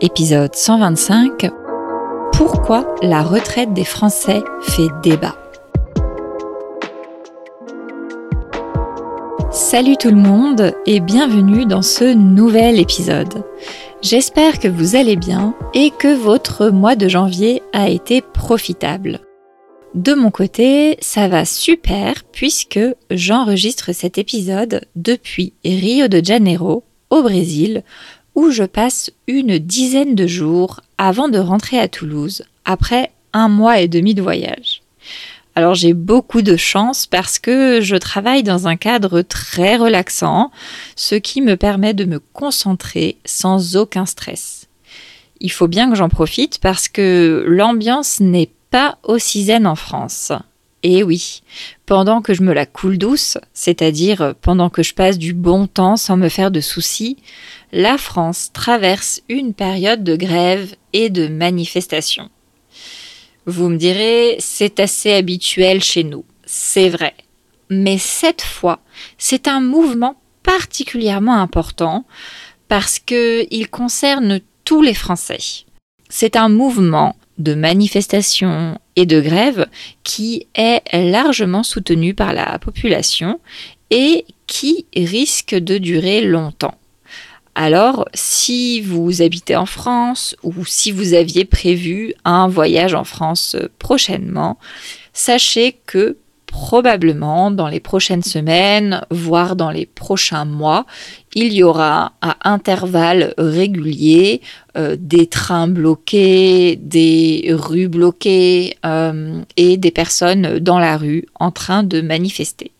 épisode 125. Pourquoi la retraite des Français fait débat? Salut tout le monde et bienvenue dans ce nouvel épisode. J'espère que vous allez bien et que votre mois de janvier a été profitable. De mon côté, ça va super puisque j'enregistre cet épisode depuis Rio de Janeiro, au Brésil, où je passe une dizaine de jours avant de rentrer à Toulouse, après un mois et demi de voyage. Alors j'ai beaucoup de chance parce que je travaille dans un cadre très relaxant, ce qui me permet de me concentrer sans aucun stress. Il faut bien que j'en profite parce que l'ambiance n'est pas aussi zen en France. Et oui, pendant que je me la coule douce, c'est-à-dire pendant que je passe du bon temps sans me faire de soucis, la France traverse une période de grève et de manifestation. Vous me direz, c'est assez habituel chez nous, c'est vrai. Mais cette fois, c'est un mouvement particulièrement important parce qu'il concerne tous les Français. C'est un mouvement de manifestation et de grève qui est largement soutenu par la population et qui risque de durer longtemps. Alors, si vous habitez en France ou si vous aviez prévu un voyage en France prochainement, sachez que probablement dans les prochaines semaines, voire dans les prochains mois, il y aura à intervalles réguliers euh, des trains bloqués, des rues bloquées euh, et des personnes dans la rue en train de manifester.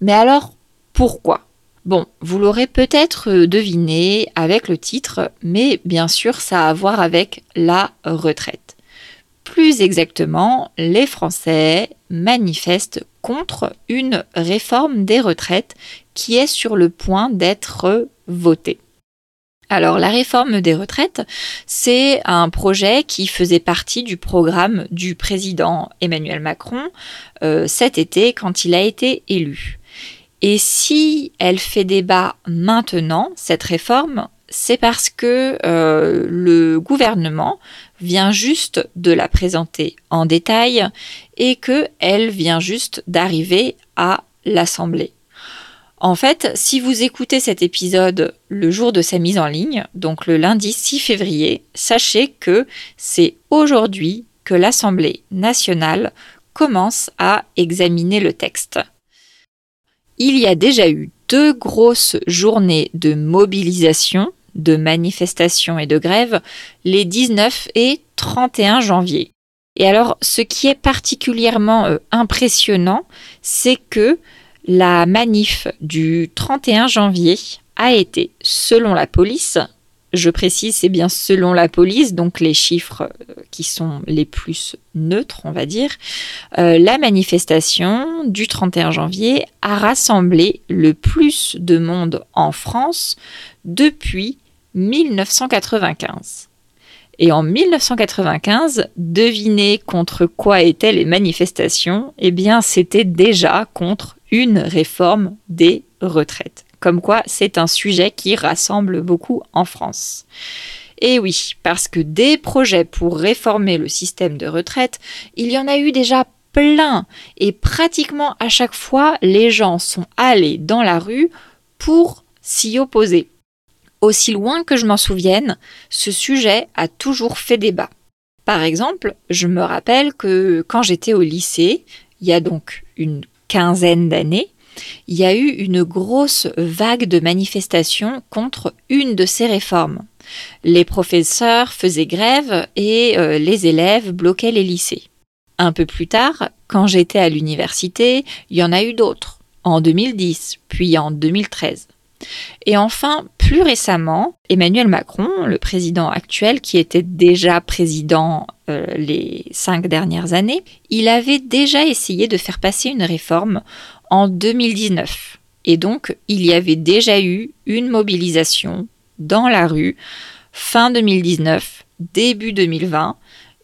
Mais alors, pourquoi? Bon, vous l'aurez peut-être deviné avec le titre, mais bien sûr ça a à voir avec la retraite. Plus exactement, les Français manifestent contre une réforme des retraites qui est sur le point d'être votée. Alors la réforme des retraites, c'est un projet qui faisait partie du programme du président Emmanuel Macron euh, cet été quand il a été élu. Et si elle fait débat maintenant, cette réforme, c'est parce que euh, le gouvernement vient juste de la présenter en détail et qu'elle vient juste d'arriver à l'Assemblée. En fait, si vous écoutez cet épisode le jour de sa mise en ligne, donc le lundi 6 février, sachez que c'est aujourd'hui que l'Assemblée nationale commence à examiner le texte il y a déjà eu deux grosses journées de mobilisation, de manifestation et de grève les 19 et 31 janvier. Et alors, ce qui est particulièrement euh, impressionnant, c'est que la manif du 31 janvier a été, selon la police, je précise, c'est bien selon la police, donc les chiffres euh, qui sont les plus neutres, on va dire. Euh, la manifestation du 31 janvier a rassemblé le plus de monde en France depuis 1995. Et en 1995, devinez contre quoi étaient les manifestations? Eh bien, c'était déjà contre une réforme des retraites. Comme quoi, c'est un sujet qui rassemble beaucoup en France. Et oui, parce que des projets pour réformer le système de retraite, il y en a eu déjà plein. Et pratiquement à chaque fois, les gens sont allés dans la rue pour s'y opposer. Aussi loin que je m'en souvienne, ce sujet a toujours fait débat. Par exemple, je me rappelle que quand j'étais au lycée, il y a donc une quinzaine d'années, il y a eu une grosse vague de manifestations contre une de ces réformes. Les professeurs faisaient grève et euh, les élèves bloquaient les lycées. Un peu plus tard, quand j'étais à l'université, il y en a eu d'autres, en 2010, puis en 2013. Et enfin, plus récemment, Emmanuel Macron, le président actuel, qui était déjà président euh, les cinq dernières années, il avait déjà essayé de faire passer une réforme en 2019. Et donc, il y avait déjà eu une mobilisation dans la rue fin 2019, début 2020.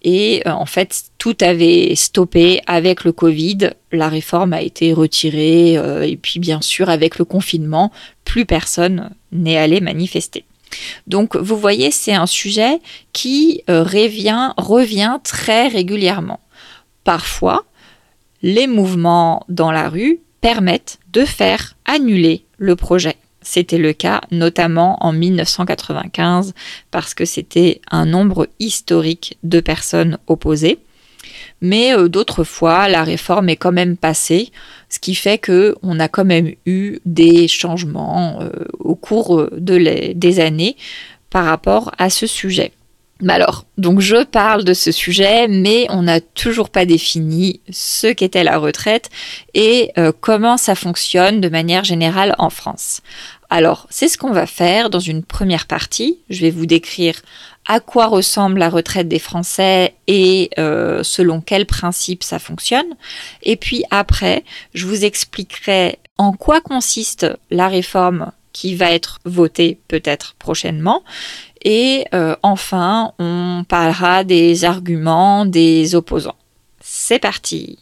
Et euh, en fait, tout avait stoppé avec le Covid. La réforme a été retirée. Euh, et puis, bien sûr, avec le confinement, plus personne n'est allé manifester. Donc vous voyez, c'est un sujet qui euh, revient, revient très régulièrement. Parfois, les mouvements dans la rue permettent de faire annuler le projet. C'était le cas notamment en 1995 parce que c'était un nombre historique de personnes opposées. Mais euh, d'autres fois, la réforme est quand même passée, ce qui fait que on a quand même eu des changements euh, au cours euh, des années par rapport à ce sujet. alors, donc je parle de ce sujet, mais on n'a toujours pas défini ce qu'était la retraite et comment ça fonctionne de manière générale en France. Alors, c'est ce qu'on va faire dans une première partie. Je vais vous décrire à quoi ressemble la retraite des Français et euh, selon quels principes ça fonctionne. Et puis après, je vous expliquerai en quoi consiste la réforme qui va être votée peut-être prochainement. Et euh, enfin, on parlera des arguments des opposants. C'est parti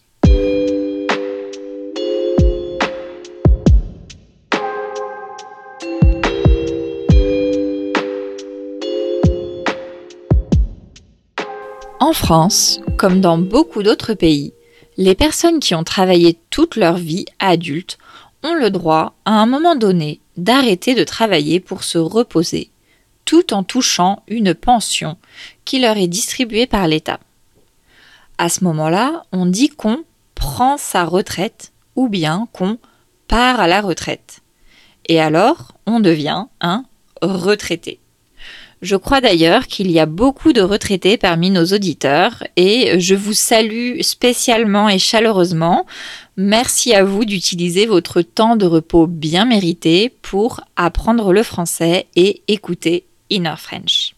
En France, comme dans beaucoup d'autres pays, les personnes qui ont travaillé toute leur vie adultes ont le droit, à un moment donné, d'arrêter de travailler pour se reposer, tout en touchant une pension qui leur est distribuée par l'État. À ce moment-là, on dit qu'on prend sa retraite ou bien qu'on part à la retraite. Et alors, on devient un retraité. Je crois d'ailleurs qu'il y a beaucoup de retraités parmi nos auditeurs et je vous salue spécialement et chaleureusement. Merci à vous d'utiliser votre temps de repos bien mérité pour apprendre le français et écouter Inner French.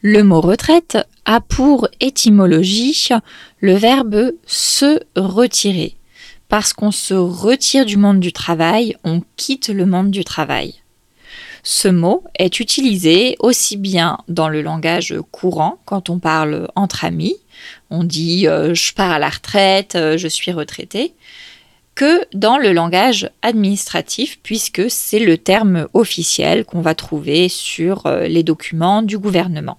Le mot retraite a pour étymologie le verbe se retirer. Parce qu'on se retire du monde du travail, on quitte le monde du travail. Ce mot est utilisé aussi bien dans le langage courant, quand on parle entre amis, on dit euh, je pars à la retraite, euh, je suis retraité, que dans le langage administratif, puisque c'est le terme officiel qu'on va trouver sur euh, les documents du gouvernement.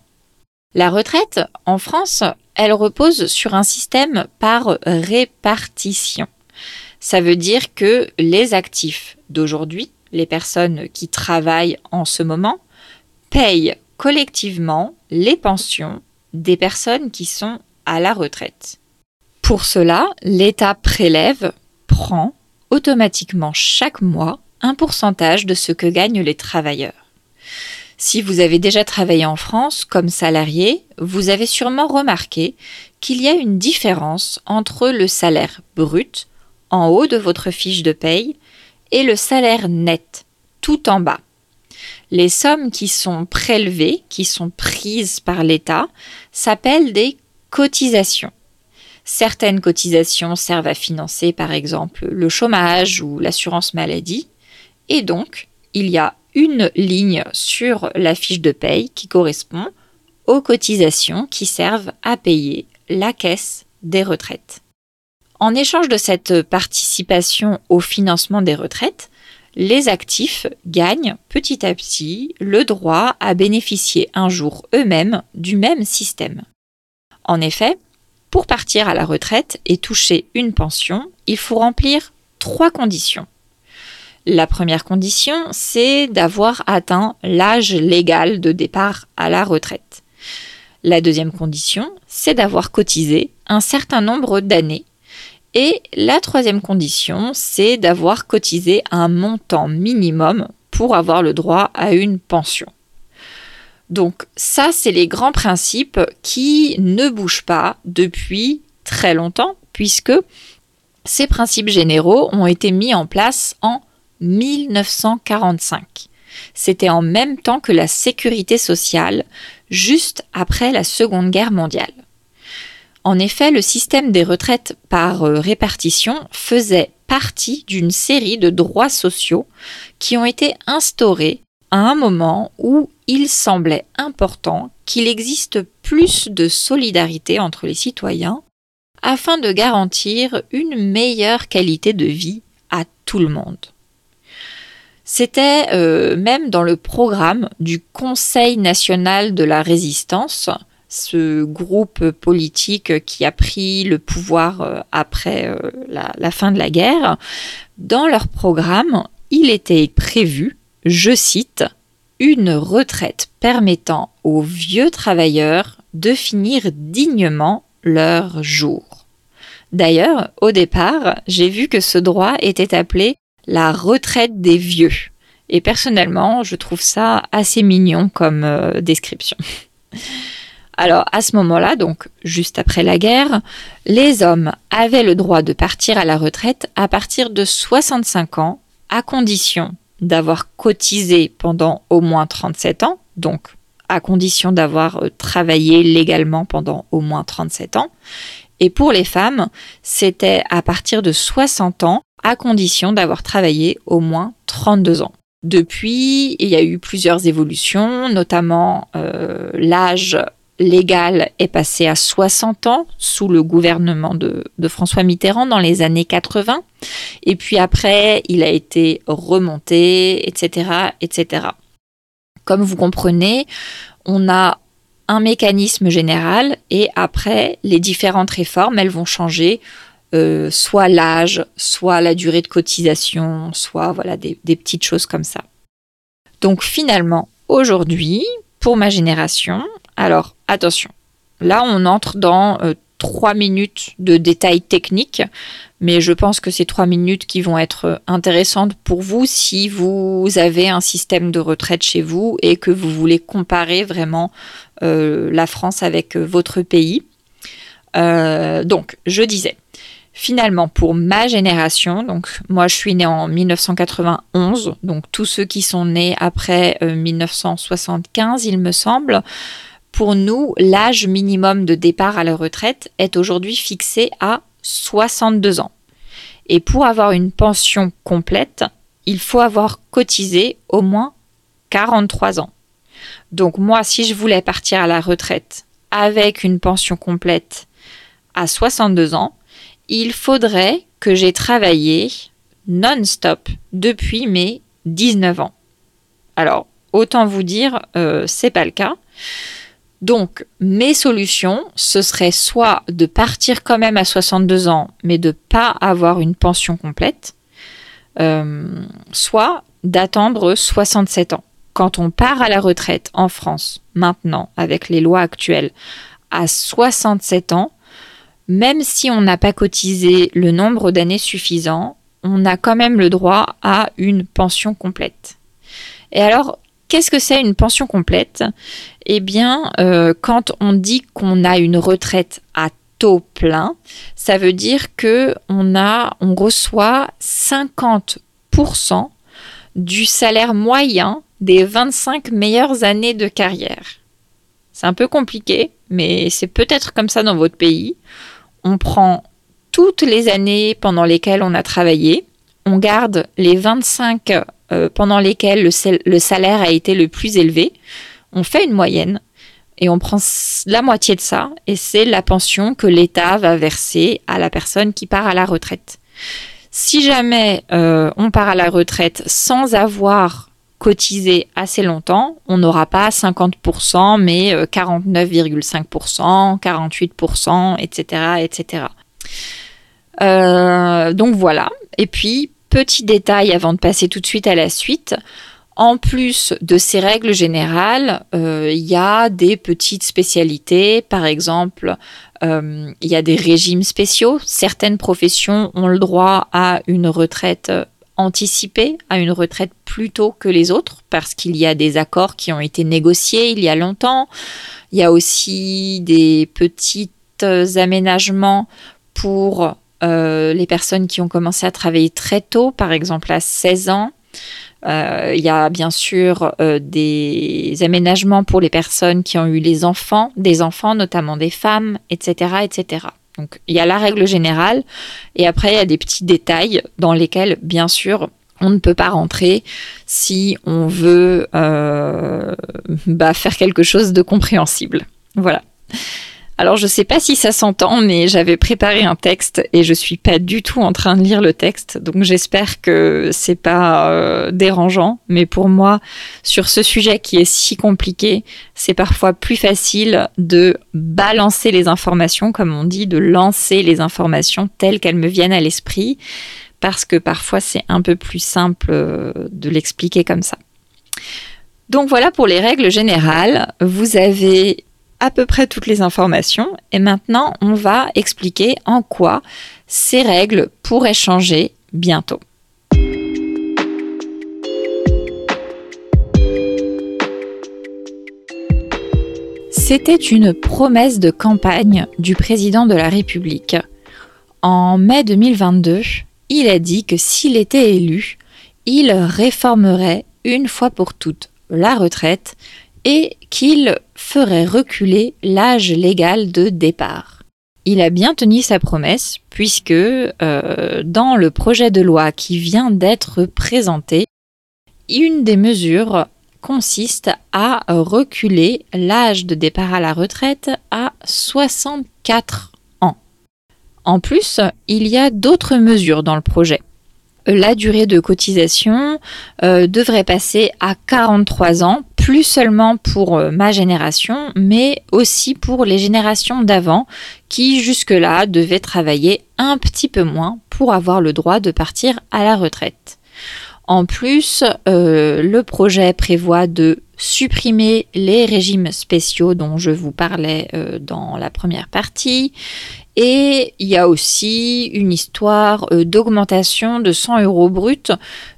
La retraite, en France, elle repose sur un système par répartition. Ça veut dire que les actifs d'aujourd'hui les personnes qui travaillent en ce moment, payent collectivement les pensions des personnes qui sont à la retraite. Pour cela, l'État prélève, prend automatiquement chaque mois un pourcentage de ce que gagnent les travailleurs. Si vous avez déjà travaillé en France comme salarié, vous avez sûrement remarqué qu'il y a une différence entre le salaire brut en haut de votre fiche de paye et le salaire net, tout en bas. Les sommes qui sont prélevées, qui sont prises par l'État, s'appellent des cotisations. Certaines cotisations servent à financer par exemple le chômage ou l'assurance maladie, et donc il y a une ligne sur la fiche de paye qui correspond aux cotisations qui servent à payer la caisse des retraites. En échange de cette participation au financement des retraites, les actifs gagnent petit à petit le droit à bénéficier un jour eux-mêmes du même système. En effet, pour partir à la retraite et toucher une pension, il faut remplir trois conditions. La première condition, c'est d'avoir atteint l'âge légal de départ à la retraite. La deuxième condition, c'est d'avoir cotisé un certain nombre d'années et la troisième condition, c'est d'avoir cotisé un montant minimum pour avoir le droit à une pension. Donc ça, c'est les grands principes qui ne bougent pas depuis très longtemps, puisque ces principes généraux ont été mis en place en 1945. C'était en même temps que la sécurité sociale, juste après la Seconde Guerre mondiale. En effet, le système des retraites par euh, répartition faisait partie d'une série de droits sociaux qui ont été instaurés à un moment où il semblait important qu'il existe plus de solidarité entre les citoyens afin de garantir une meilleure qualité de vie à tout le monde. C'était euh, même dans le programme du Conseil national de la résistance, ce groupe politique qui a pris le pouvoir euh, après euh, la, fin de la guerre. Dans leur programme, il était prévu, je cite, une retraite permettant aux vieux travailleurs de finir dignement leur jour. D'ailleurs, au départ, j'ai vu que ce droit était appelé la retraite des vieux. Et personnellement, je trouve ça assez mignon comme euh, description. Alors à ce moment-là, donc juste après la guerre, les hommes avaient le droit de partir à la retraite à partir de 65 ans, à condition d'avoir cotisé pendant au moins 37 ans, donc à condition d'avoir euh, travaillé légalement pendant au moins 37 ans. Et pour les femmes, c'était à partir de 60 ans, à condition d'avoir travaillé au moins 32 ans. Depuis, il y a eu plusieurs évolutions, notamment euh, l'âge légal est passé à 60 ans sous le gouvernement de, François Mitterrand dans les années 80. Et puis après, il a été remonté, etc., etc. Comme vous comprenez, on a un mécanisme général et après, les différentes réformes, elles vont changer euh, soit l'âge, soit la durée de cotisation, soit voilà des petites choses comme ça. Donc finalement, aujourd'hui, pour ma génération, alors attention, là on entre dans euh, trois minutes de détails techniques, mais je pense que c'est trois minutes qui vont être intéressantes pour vous si vous avez un système de retraite chez vous et que vous voulez comparer vraiment euh, la France avec euh, votre pays. donc, je disais, finalement, pour ma génération, donc moi je suis née en 1991, donc tous ceux qui sont nés après 1975, il me semble, pour nous, l'âge minimum de départ à la retraite est aujourd'hui fixé à 62 ans. Et pour avoir une pension complète, il faut avoir cotisé au moins 43 ans. Donc moi, si je voulais partir à la retraite avec une pension complète à 62 ans, il faudrait que j'ai travaillé non-stop depuis mes 19 ans. Alors, autant vous dire, euh, c'est pas le cas. Donc, mes solutions, ce serait soit de partir quand même à 62 ans, mais de pas avoir une pension complète, euh, soit d'attendre 67 ans. Quand on part à la retraite en France, maintenant, avec les lois actuelles, à 67 ans, même si on n'a pas cotisé le nombre d'années suffisant, on a quand même le droit à une pension complète. Et alors, Qu'est-ce que c'est une pension complète? Eh bien, euh, quand on dit qu'on a une retraite à taux plein, ça veut dire que on a, on reçoit 50% du salaire moyen des 25 meilleures années de carrière. C'est un peu compliqué, mais c'est peut-être comme ça dans votre pays. On prend toutes les années pendant lesquelles on a travaillé, on garde les 25 euh, pendant lesquels le, salaire a été le plus élevé, on fait une moyenne et on prend la moitié de ça et c'est la pension que l'État va verser à la personne qui part à la retraite. Si jamais euh, on part à la retraite sans avoir cotisé assez longtemps, on n'aura pas 50%, mais 49,5%, 48%, etc., etc. donc voilà. Et puis, Petit détail avant de passer tout de suite à la suite. En plus de ces règles générales, euh, il y a des petites spécialités. Par exemple, euh, il y a des régimes spéciaux. Certaines professions ont le droit à une retraite anticipée, à une retraite plus tôt que les autres, parce qu'il y a des accords qui ont été négociés il y a longtemps. Il y a aussi des petits aménagements pour euh, les personnes qui ont commencé à travailler très tôt, par exemple à 16 ans. Euh, il y a bien sûr euh, des aménagements pour les personnes qui ont eu les enfants, des enfants, notamment des femmes, etc., etc. Donc il y a la règle générale et après il y a des petits détails dans lesquels, bien sûr, on ne peut pas rentrer si on veut bah, faire quelque chose de compréhensible. Voilà. Alors je sais pas si ça s'entend, mais j'avais préparé un texte et je suis pas du tout en train de lire le texte, donc j'espère que c'est pas euh, dérangeant. Mais pour moi, sur ce sujet qui est si compliqué, c'est parfois plus facile de balancer les informations, comme on dit, de lancer les informations telles qu'elles me viennent à l'esprit, parce que parfois c'est un peu plus simple euh, de l'expliquer comme ça. Donc voilà pour les règles générales. Vous avez à peu près toutes les informations et maintenant on va expliquer en quoi ces règles pourraient changer bientôt. C'était une promesse de campagne du président de la République. En mai 2022, il a dit que s'il était élu, il réformerait une fois pour toutes la retraite et qu'il ferait reculer l'âge légal de départ. Il a bien tenu sa promesse puisque euh, dans le projet de loi qui vient d'être présenté, une des mesures consiste à reculer l'âge de départ à la retraite à 64 ans. En plus, il y a d'autres mesures dans le projet la durée de cotisation euh, devrait passer à 43 ans, plus seulement pour euh, ma génération, mais aussi pour les générations d'avant qui jusque-là devaient travailler un petit peu moins pour avoir le droit de partir à la retraite. En plus, euh, le projet prévoit de supprimer les régimes spéciaux dont je vous parlais dans la première partie et il y a aussi une histoire euh, d'augmentation de 100 euros brut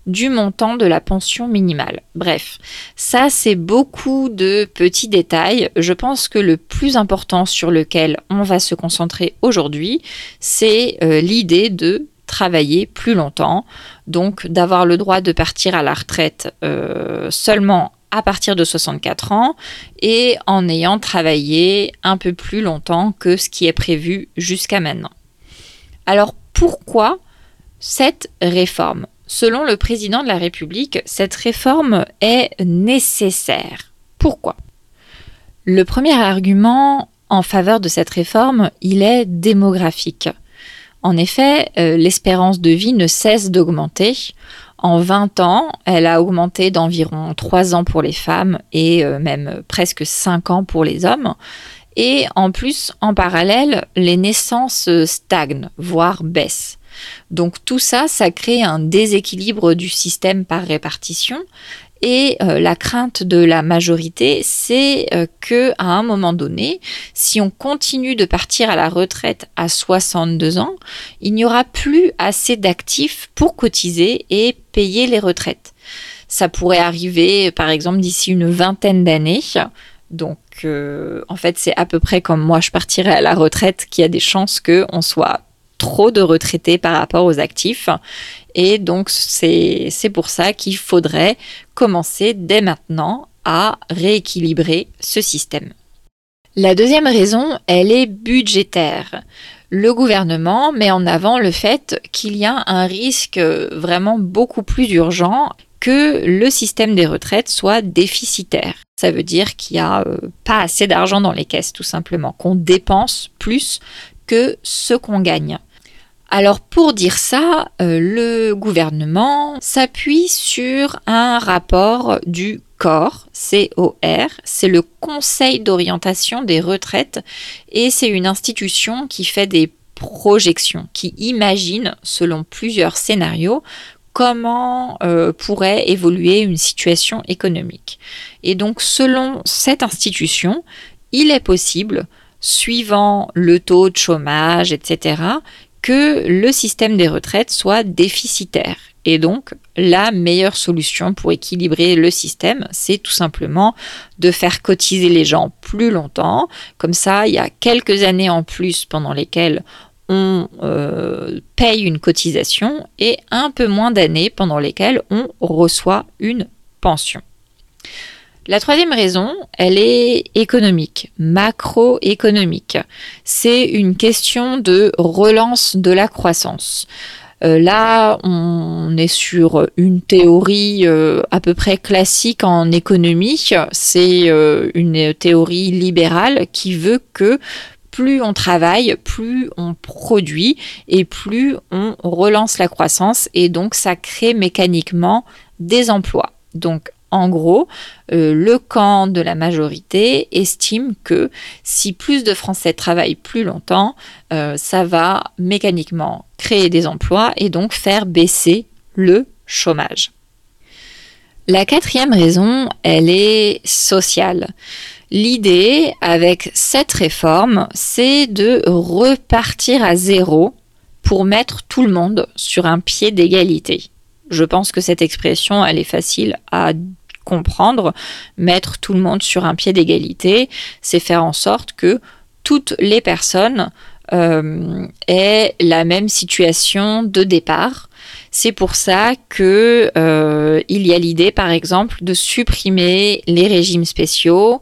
du montant de la pension minimale. Bref, ça c'est beaucoup de petits détails. Je pense que le plus important sur lequel on va se concentrer aujourd'hui, c'est euh, l'idée de travailler plus longtemps, donc d'avoir le droit de partir à la retraite euh, seulement à partir de 64 ans et en ayant travaillé un peu plus longtemps que ce qui est prévu jusqu'à maintenant. Alors pourquoi cette réforme? Selon le président de la République, cette réforme est nécessaire. Pourquoi? Le premier argument en faveur de cette réforme, il est démographique. En effet, euh, l'espérance de vie ne cesse d'augmenter. En 20 ans, elle a augmenté d'environ 3 ans pour les femmes et euh, même presque 5 ans pour les hommes. Et en plus, en parallèle, les naissances stagnent, voire baissent. Donc tout ça, ça crée un déséquilibre du système par répartition et euh, la crainte de la majorité, c'est euh, que à un moment donné, si on continue de partir à la retraite à 62 ans, il n'y aura plus assez d'actifs pour cotiser et payer les retraites. Ça pourrait arriver, par exemple, d'ici une vingtaine d'années. Donc, euh, en fait, c'est à peu près comme moi, je partirais à la retraite, qu'il y a des chances qu'on soit trop de retraités par rapport aux actifs. Et donc, c'est pour ça qu'il faudrait commencer dès maintenant à rééquilibrer ce système. La deuxième raison, elle est budgétaire. Le gouvernement met en avant le fait qu'il y a un risque vraiment beaucoup plus urgent que le système des retraites soit déficitaire. Ça veut dire qu'il n'y a euh, pas assez d'argent dans les caisses, tout simplement, qu'on dépense plus que ce qu'on gagne. Alors pour dire ça, euh, le gouvernement s'appuie sur un rapport du COR, C-O-R, c'est le Conseil d'orientation des retraites et c'est une institution qui fait des projections, qui imagine selon plusieurs scénarios comment euh, pourrait évoluer une situation économique. Et donc selon cette institution, il est possible, suivant le taux de chômage, etc., que le système des retraites soit déficitaire. Et donc, la meilleure solution pour équilibrer le système, c'est tout simplement de faire cotiser les gens plus longtemps. Comme ça, il y a quelques années en plus pendant lesquelles on euh, paye une cotisation et un peu moins d'années pendant lesquelles on reçoit une pension. La troisième raison, elle est économique, macroéconomique. C'est une question de relance de la croissance. Euh, là, on est sur une théorie euh, à peu près classique en économie. C'est euh, une théorie libérale qui veut que plus on travaille, plus on produit et plus on relance la croissance et donc ça crée mécaniquement des emplois. Donc en gros, euh, le camp de la majorité estime que si plus de Français travaillent plus longtemps, euh, ça va mécaniquement créer des emplois et donc faire baisser le chômage. La quatrième raison, elle est sociale. L'idée avec cette réforme, c'est de repartir à zéro pour mettre tout le monde sur un pied d'égalité. Je pense que cette expression, elle est facile à comprendre, mettre tout le monde sur un pied d'égalité, c'est faire en sorte que toutes les personnes euh, aient la même situation de départ. C'est pour ça que euh, il y a l'idée, par exemple, de supprimer les régimes spéciaux,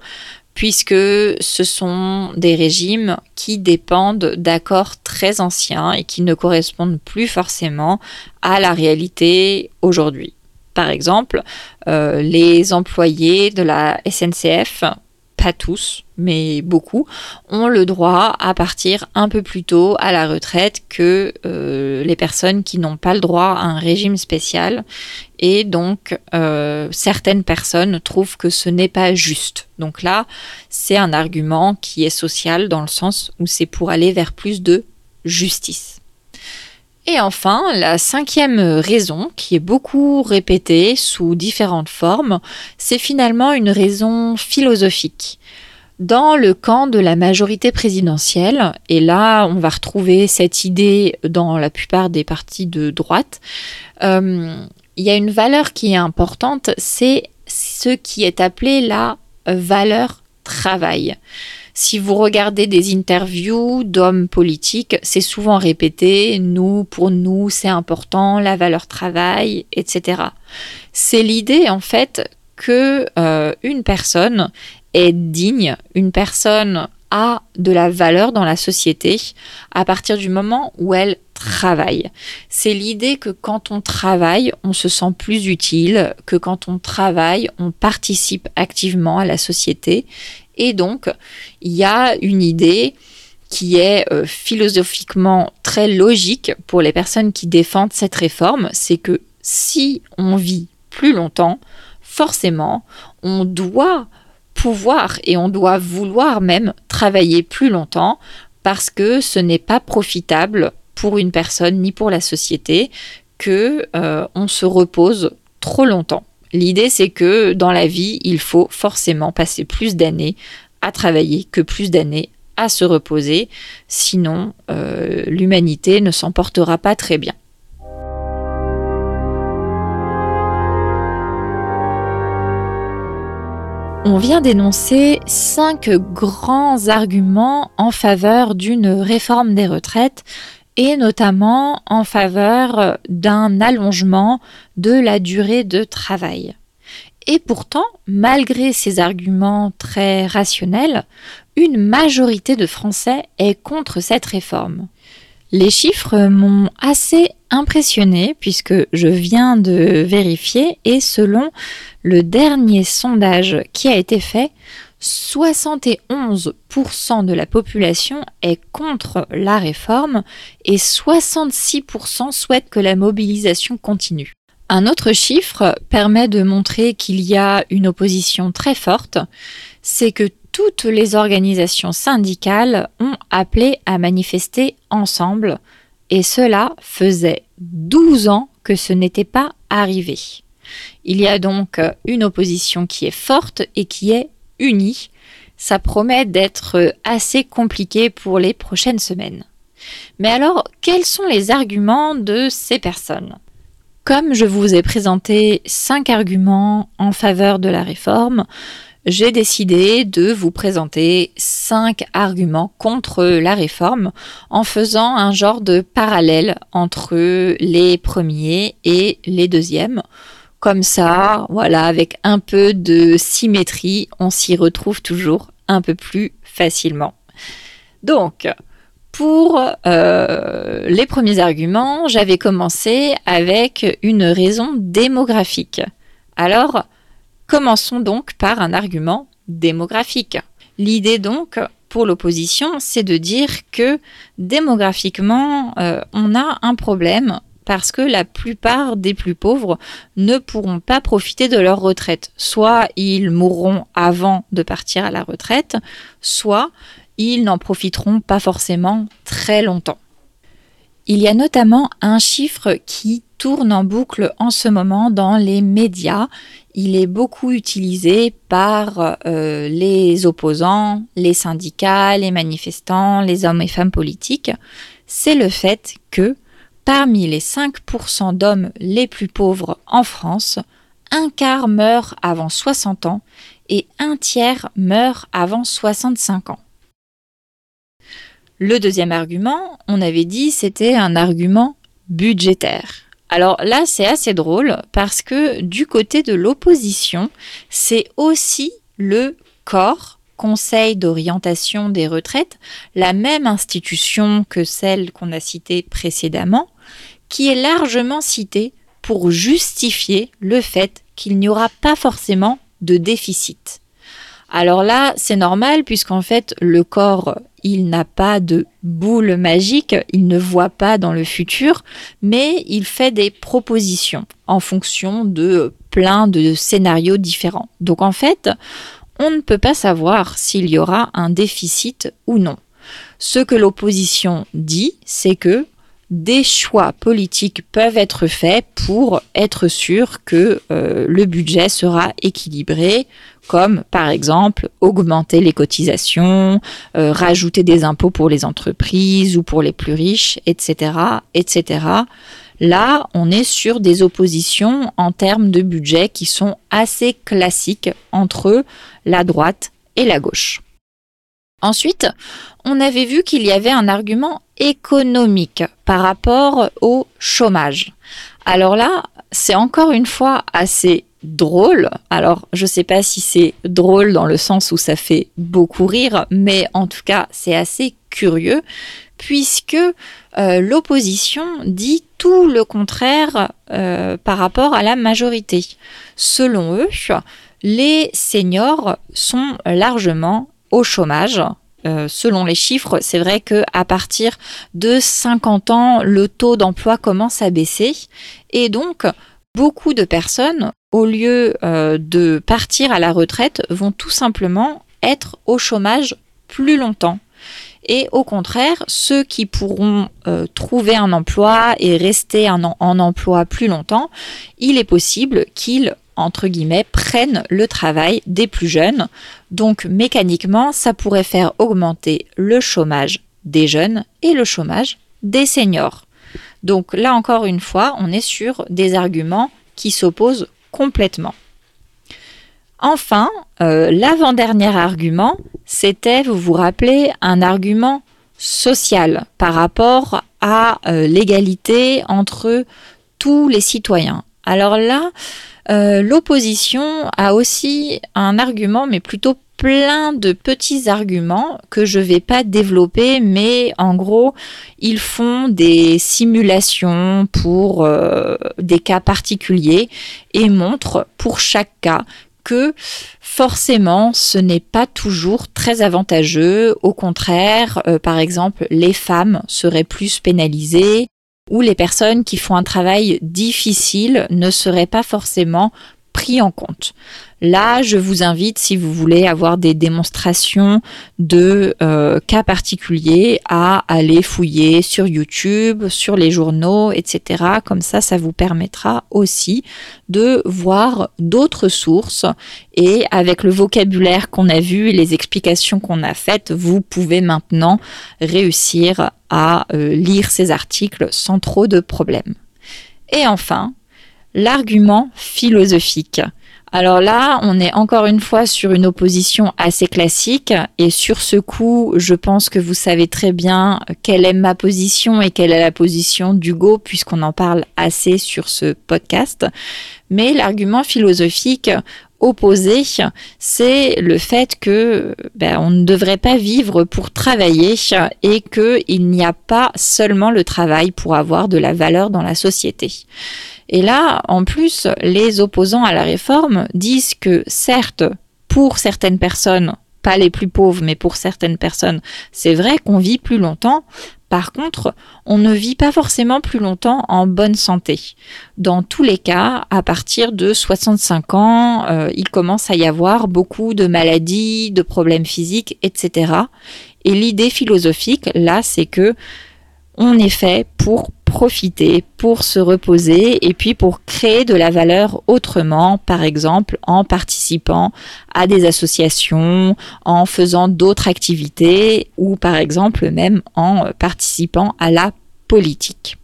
puisque ce sont des régimes qui dépendent d'accords très anciens et qui ne correspondent plus forcément à la réalité aujourd'hui. Par exemple, euh, les employés de la SNCF, pas tous, mais beaucoup, ont le droit à partir un peu plus tôt à la retraite que euh, les personnes qui n'ont pas le droit à un régime spécial. Et donc, euh, certaines personnes trouvent que ce n'est pas juste. Donc là, c'est un argument qui est social dans le sens où c'est pour aller vers plus de justice. Et enfin, la cinquième raison, qui est beaucoup répétée sous différentes formes, c'est finalement une raison philosophique. Dans le camp de la majorité présidentielle, et là on va retrouver cette idée dans la plupart des partis de droite, euh, il y a une valeur qui est importante, c'est ce qui est appelé la valeur travail. Si vous regardez des interviews d'hommes politiques, c'est souvent répété, nous, pour nous, c'est important, la valeur travail, etc. C'est l'idée, en fait, que euh, une personne est digne, une personne a de la valeur dans la société à partir du moment où elle travaille. C'est l'idée que quand on travaille, on se sent plus utile, que quand on travaille, on participe activement à la société et donc, il y a une idée qui est euh, philosophiquement très logique pour les personnes qui défendent cette réforme, c'est que si on vit plus longtemps, forcément, on doit pouvoir et on doit vouloir même travailler plus longtemps parce que ce n'est pas profitable pour une personne ni pour la société que euh, on se repose trop longtemps. L'idée, c'est que dans la vie, il faut forcément passer plus d'années à travailler que plus d'années à se reposer, sinon euh, l'humanité ne s'en portera pas très bien. On vient d'énoncer cinq grands arguments en faveur d'une réforme des retraites et notamment en faveur d'un allongement de la durée de travail. Et pourtant, malgré ces arguments très rationnels, une majorité de Français est contre cette réforme. Les chiffres m'ont assez impressionné puisque je viens de vérifier et selon le dernier sondage qui a été fait, 71% de la population est contre la réforme et 66% souhaitent que la mobilisation continue. Un autre chiffre permet de montrer qu'il y a une opposition très forte, c'est que toutes les organisations syndicales ont appelé à manifester ensemble, et cela faisait 12 ans que ce n'était pas arrivé. Il y a donc une opposition qui est forte et qui est unie. Ça promet d'être assez compliqué pour les prochaines semaines. Mais alors, quels sont les arguments de ces personnes? Comme je vous ai présenté cinq arguments en faveur de la réforme, j'ai décidé de vous présenter cinq arguments contre la réforme en faisant un genre de parallèle entre les premiers et les deuxièmes comme ça, voilà, avec un peu de symétrie, on s'y retrouve toujours un peu plus facilement. Donc, pour euh, les premiers arguments, j'avais commencé avec une raison démographique. Alors, commençons donc par un argument démographique. L'idée donc pour l'opposition, c'est de dire que démographiquement, euh, on a un problème parce que la plupart des plus pauvres ne pourront pas profiter de leur retraite. Soit ils mourront avant de partir à la retraite, soit ils n'en profiteront pas forcément très longtemps. Il y a notamment un chiffre qui tourne en boucle en ce moment dans les médias. Il est beaucoup utilisé par euh, les opposants, les syndicats, les manifestants, les hommes et femmes politiques. C'est le fait que parmi les 5% d'hommes les plus pauvres en France, un quart meurt avant 60 ans et un tiers meurt avant 65 ans. Le deuxième argument, on avait dit, c'était un argument budgétaire. Alors là, c'est assez drôle parce que du côté de l'opposition, c'est aussi le corps Conseil d'orientation des retraites, la même institution que celle qu'on a citée précédemment, qui est largement citée pour justifier le fait qu'il n'y aura pas forcément de déficit. Alors là, c'est normal puisqu'en fait, le corps, il n'a pas de boule magique, il ne voit pas dans le futur, mais il fait des propositions en fonction de plein de scénarios différents. Donc en fait, on ne peut pas savoir s'il y aura un déficit ou non. Ce que l'opposition dit, c'est que des choix politiques peuvent être faits pour être sûr que euh, le budget sera équilibré, comme par exemple augmenter les cotisations, euh, rajouter des impôts pour les entreprises ou pour les plus riches, etc., etc. Là, on est sur des oppositions en termes de budget qui sont assez classiques entre la droite et la gauche. Ensuite, on avait vu qu'il y avait un argument économique par rapport au chômage. Alors là, c'est encore une fois assez drôle. Alors, je ne sais pas si c'est drôle dans le sens où ça fait beaucoup rire, mais en tout cas, c'est assez curieux puisque euh, l'opposition dit tout le contraire euh, par rapport à la majorité. Selon eux, les seniors sont largement au chômage. Euh, selon les chiffres, c'est vrai que à partir de 50 ans, le taux d'emploi commence à baisser et donc beaucoup de personnes, au lieu de partir à la retraite, vont tout simplement être au chômage plus longtemps. Et au contraire, ceux qui pourront euh, trouver un emploi et rester en emploi plus longtemps, il est possible qu'ils entre guillemets, prennent le travail des plus jeunes. Donc mécaniquement, ça pourrait faire augmenter le chômage des jeunes et le chômage des seniors. Donc là encore une fois, on est sur des arguments qui s'opposent complètement. Enfin, euh, l'avant-dernier argument, c'était, vous vous rappelez, un argument social par rapport à euh, l'égalité entre tous les citoyens. Alors là, euh, l'opposition a aussi un argument, mais plutôt plein de petits arguments que je ne vais pas développer, mais en gros, ils font des simulations pour des cas particuliers et montrent pour chaque cas que forcément ce n'est pas toujours très avantageux. Au contraire, euh, par exemple, les femmes seraient plus pénalisées, où les personnes qui font un travail difficile ne seraient pas forcément pris en compte. Là, je vous invite, si vous voulez avoir des démonstrations de euh, cas particuliers, à aller fouiller sur YouTube, sur les journaux, etc. Comme ça, ça vous permettra aussi de voir d'autres sources et avec le vocabulaire qu'on a vu et les explications qu'on a faites, vous pouvez maintenant réussir à euh, lire ces articles sans trop de problèmes. Et enfin, l'argument philosophique. Alors là, on est encore une fois sur une opposition assez classique et sur ce coup, je pense que vous savez très bien quelle est ma position et quelle est la position d'Hugo puisqu'on en parle assez sur ce podcast. Mais l'argument philosophique opposé, c'est le fait que ben, on ne devrait pas vivre pour travailler et qu'il n'y a pas seulement le travail pour avoir de la valeur dans la société. Et là, en plus, les opposants à la réforme disent que certes, pour certaines personnes, pas les plus pauvres, mais pour certaines personnes, c'est vrai qu'on vit plus longtemps. Par contre, on ne vit pas forcément plus longtemps en bonne santé. Dans tous les cas, à partir de 65 ans, euh, il commence à y avoir beaucoup de maladies, de problèmes physiques, etc. Et l'idée philosophique, là, c'est que on est fait pour profiter, pour se reposer et puis pour créer de la valeur autrement, par exemple en participant à des associations, en faisant d'autres activités ou par exemple même en participant à la politique.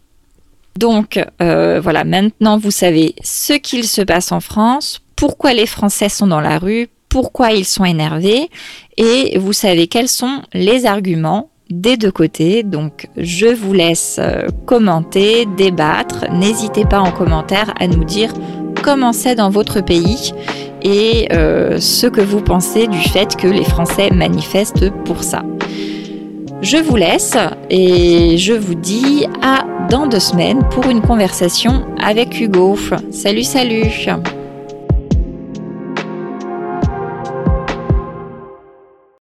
Donc euh, voilà, maintenant vous savez ce qu'il se passe en France, pourquoi les Français sont dans la rue, pourquoi ils sont énervés et vous savez quels sont les arguments des deux côtés. Donc je vous laisse euh, commenter, débattre. N'hésitez pas en commentaire à nous dire comment c'est dans votre pays et euh, ce que vous pensez du fait que les Français manifestent pour ça. Je vous laisse et je vous dis à dans deux semaines pour une conversation avec Hugo. Salut salut